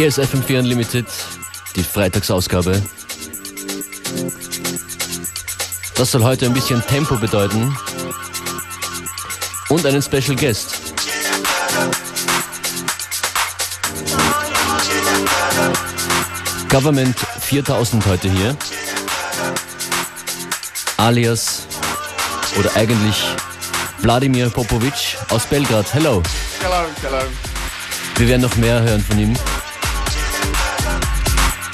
Hier ist FM4 Unlimited, die Freitagsausgabe. Das soll heute ein bisschen Tempo bedeuten und einen Special Guest. Government 4000 heute hier. Alias oder eigentlich Wladimir Popovic aus Belgrad. Hello. Hello, hello. Wir werden noch mehr hören von ihm.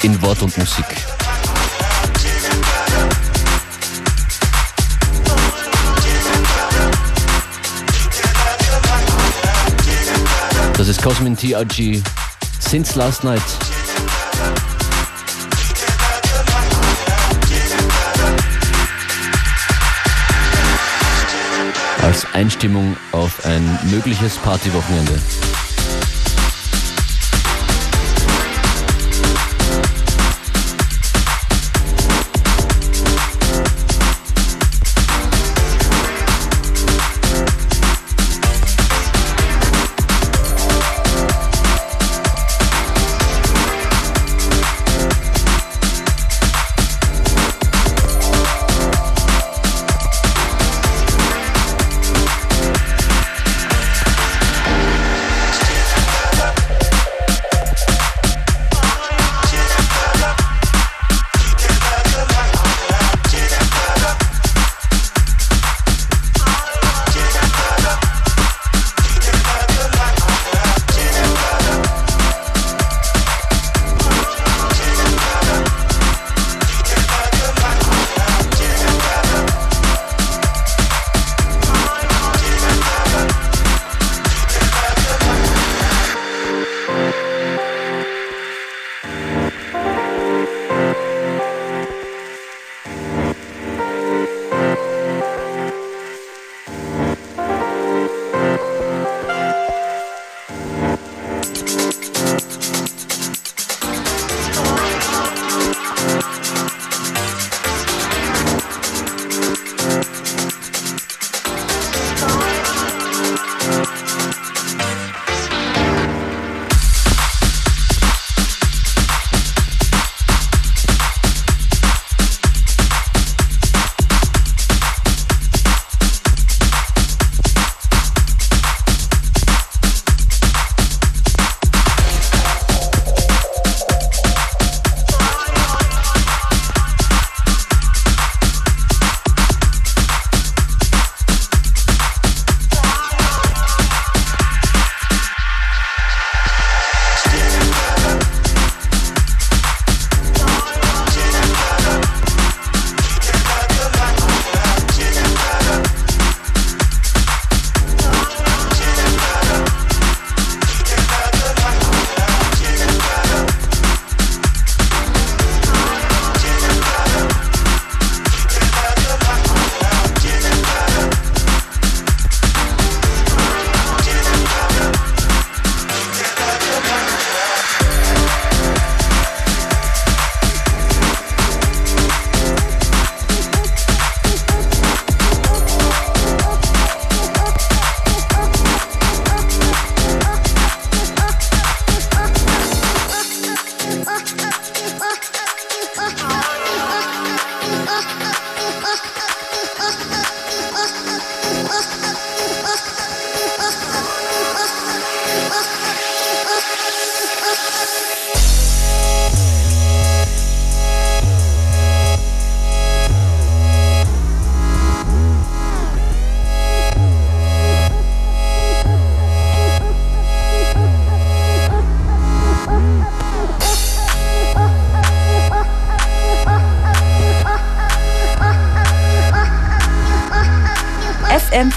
In Wort und Musik. Das ist Cosmin TRG Since Last Night. Als Einstimmung auf ein mögliches Partywochenende.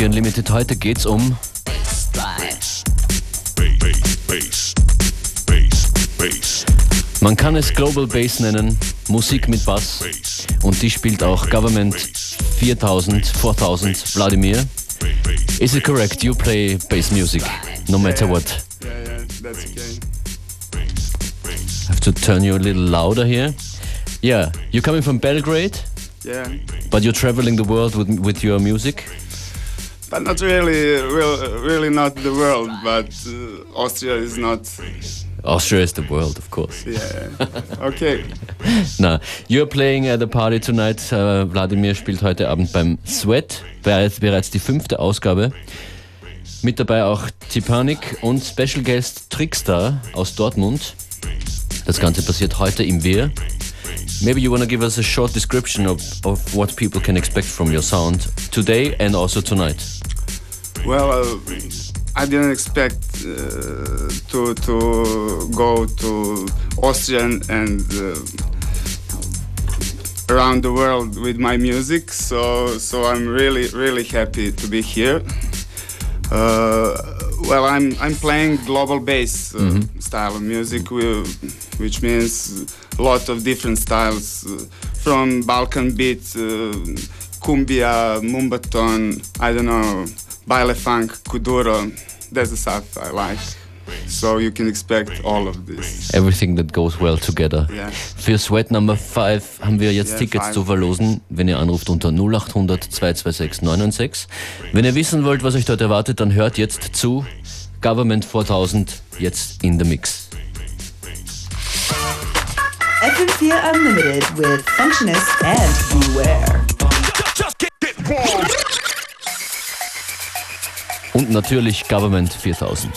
FM4 Unlimited. Heute geht's um Man kann es Global Bass nennen, Musik mit Bass. Und die spielt auch Government 4000, 4000, Vladimir. Is it correct? You play bass music, no matter what. Yeah, yeah, that's okay. I have to turn you a little louder here. Yeah, you're coming from Belgrade, Yeah, but you're traveling the world with, with your music. But not really, real, really not the world. But uh, Austria is not. Austria is the world, of course. Yeah. okay. Na, you're playing at the party tonight. Uh, Wladimir spielt heute Abend beim Sweat, bereits, bereits die fünfte Ausgabe. Mit dabei auch Tipanik und Special Guest Trickstar aus Dortmund. Das Ganze passiert heute im Wehr. Maybe you want to give us a short description of, of what people can expect from your sound today and also tonight. Well, uh, I didn't expect uh, to to go to Austria and, uh, around the world with my music. So so I'm really really happy to be here. Uh, well, I'm I'm playing global bass uh, style of music, which means a lot of different styles, uh, from Balkan beat, uh, cumbia, mumbaton, I don't know, baile funk, kuduro. That's the stuff I like. So you can expect all of this. Everything that goes well together. Yeah. Für Sweat Number 5 haben wir jetzt Ja, Tickets five. zu verlosen, wenn ihr anruft unter 0800 226 996. Wenn ihr wissen wollt, was euch dort erwartet, dann hört jetzt zu. Government 4000 jetzt in the Mix. FM4 Unlimited with Functionist and Beware. Und natürlich Government 4000.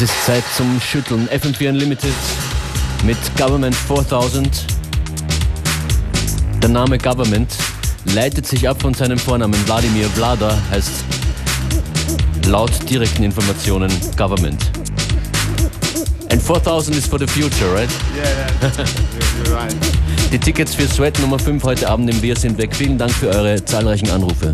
Es ist Zeit zum Schütteln. FM4 Unlimited mit Government 4000. Der Name Government leitet sich ab von seinem Vornamen Wladimir Vlada, heißt laut direkten Informationen Government. And 4000 is for the future, right? Yeah, yeah. right. Die Tickets für Sweat Nummer 5 heute Abend im Wir sind weg. Vielen Dank für eure zahlreichen Anrufe.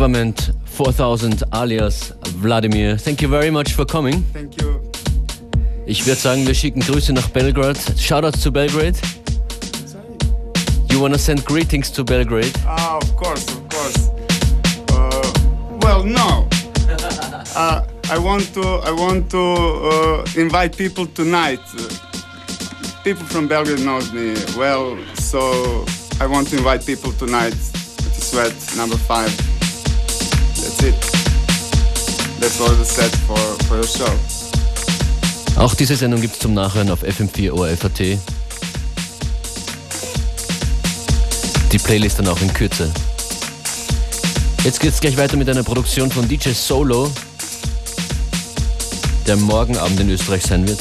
Government 4000 alias Vladimir. Thank you very much for coming. Thank you. Ich würde sagen, wir schicken Grüße nach Belgrade. Shoutouts to Belgrade. You wanna send greetings to Belgrade? Ah, of course, of course. Uh, well, no. Uh, I want to. I want to uh, invite people tonight. People from Belgrade knows me well, so I want to invite people tonight to Sweat number five. That's. That's all the set for for your show. Auch diese Sendung gibt's zum Nachhören auf FM4 ORFAT. Die Playlist dann auch in Kürze. Jetzt geht's gleich weiter mit einer Produktion von DJ Solo, der morgen Abend in Österreich sein wird.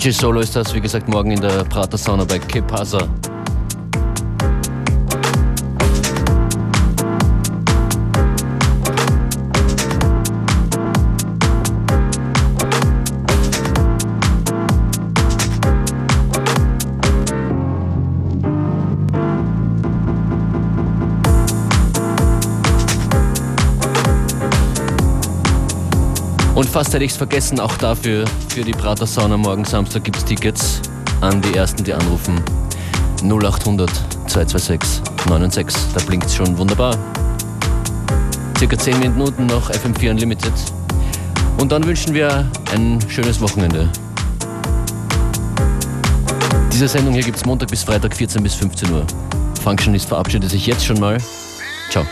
DJ Solo ist das, wie gesagt, morgen in der Prater Sauna bei Que fast hätte ich es vergessen, auch dafür, für die Prater Sauna morgen Samstag gibt es Tickets an die Ersten, die anrufen. 0800 226 96, da blinkt es schon wunderbar. Circa 10 Minuten noch FM4 Unlimited. Und dann wünschen wir ein schönes Wochenende. Diese Sendung hier gibt es Montag bis Freitag 14 bis 15 Uhr. Functionist verabschiedet sich jetzt schon mal. Ciao.